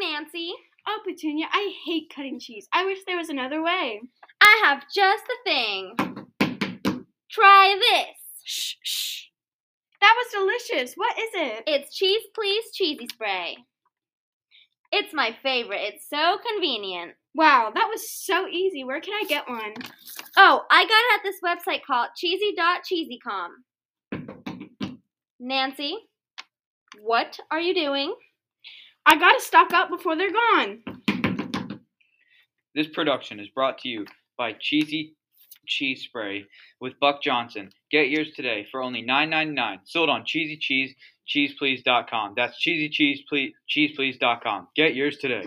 Nancy. Oh, Petunia, I hate cutting cheese. I wish there was another way. I have just the thing. Try this. Shh, shh. That was delicious. What is it? It's Cheese Please Cheesy Spray. It's my favorite. It's so convenient. Wow, that was so easy. Where can I get one? Oh, I got it at this website called cheesy.cheesycom. Nancy, what are you doing? I gotta stock up before they're gone. This production is brought to you by Cheesy Cheese Spray with Buck Johnson. Get yours today for only $9.99. Sold on cheesycheesecheeseplease.com. That's cheesycheeseplease.com. Get yours today.